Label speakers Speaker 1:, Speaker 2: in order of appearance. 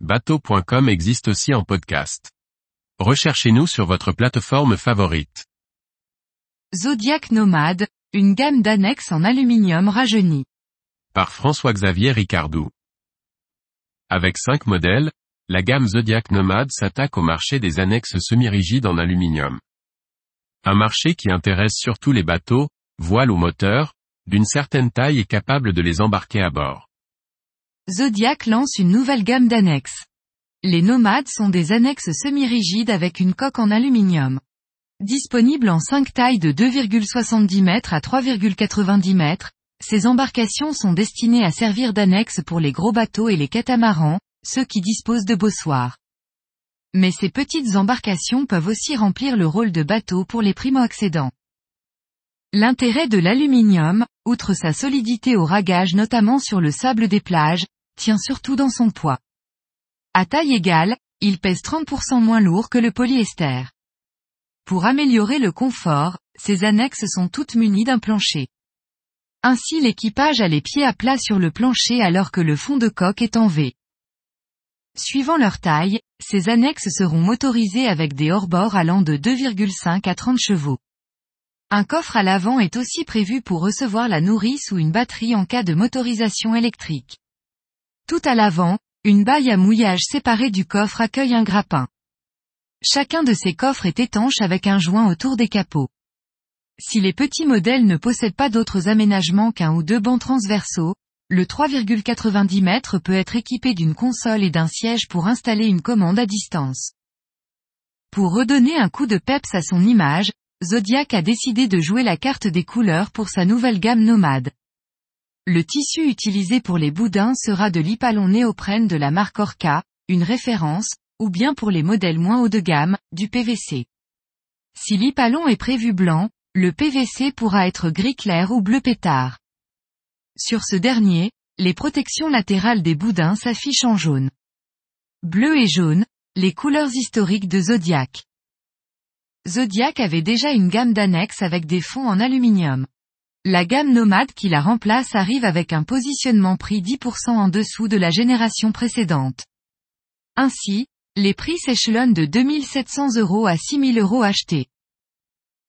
Speaker 1: bateau.com existe aussi en podcast. Recherchez-nous sur votre plateforme favorite.
Speaker 2: Zodiac Nomade, une gamme d'annexes en aluminium rajeuni.
Speaker 1: Par François-Xavier Ricardou. Avec cinq modèles, la gamme Zodiac Nomade s'attaque au marché des annexes semi-rigides en aluminium. Un marché qui intéresse surtout les bateaux, voiles ou moteurs, d'une certaine taille et capable de les embarquer à bord.
Speaker 2: Zodiac lance une nouvelle gamme d'annexes. Les nomades sont des annexes semi-rigides avec une coque en aluminium. Disponibles en 5 tailles de 2,70 m à 3,90 m, ces embarcations sont destinées à servir d'annexes pour les gros bateaux et les catamarans, ceux qui disposent de bossoirs. Mais ces petites embarcations peuvent aussi remplir le rôle de bateau pour les primo-accédants. L'intérêt de l'aluminium, outre sa solidité au ragage notamment sur le sable des plages, tient surtout dans son poids. À taille égale, il pèse 30% moins lourd que le polyester. Pour améliorer le confort, ces annexes sont toutes munies d'un plancher. Ainsi l'équipage a les pieds à plat sur le plancher alors que le fond de coque est en V. Suivant leur taille, ces annexes seront motorisées avec des hors-bords allant de 2,5 à 30 chevaux. Un coffre à l'avant est aussi prévu pour recevoir la nourrice ou une batterie en cas de motorisation électrique. Tout à l'avant, une baille à mouillage séparée du coffre accueille un grappin. Chacun de ces coffres est étanche avec un joint autour des capots. Si les petits modèles ne possèdent pas d'autres aménagements qu'un ou deux bancs transversaux, le 3,90 m peut être équipé d'une console et d'un siège pour installer une commande à distance. Pour redonner un coup de peps à son image, Zodiac a décidé de jouer la carte des couleurs pour sa nouvelle gamme nomade. Le tissu utilisé pour les boudins sera de l'hypalon néoprène de la marque Orca, une référence, ou bien pour les modèles moins haut de gamme, du PVC. Si l'hypalon est prévu blanc, le PVC pourra être gris clair ou bleu pétard. Sur ce dernier, les protections latérales des boudins s'affichent en jaune. Bleu et jaune, les couleurs historiques de Zodiac. Zodiac avait déjà une gamme d'annexes avec des fonds en aluminium. La gamme nomade qui la remplace arrive avec un positionnement prix 10% en dessous de la génération précédente. Ainsi, les prix s'échelonnent de 2700 euros à 6000 euros achetés.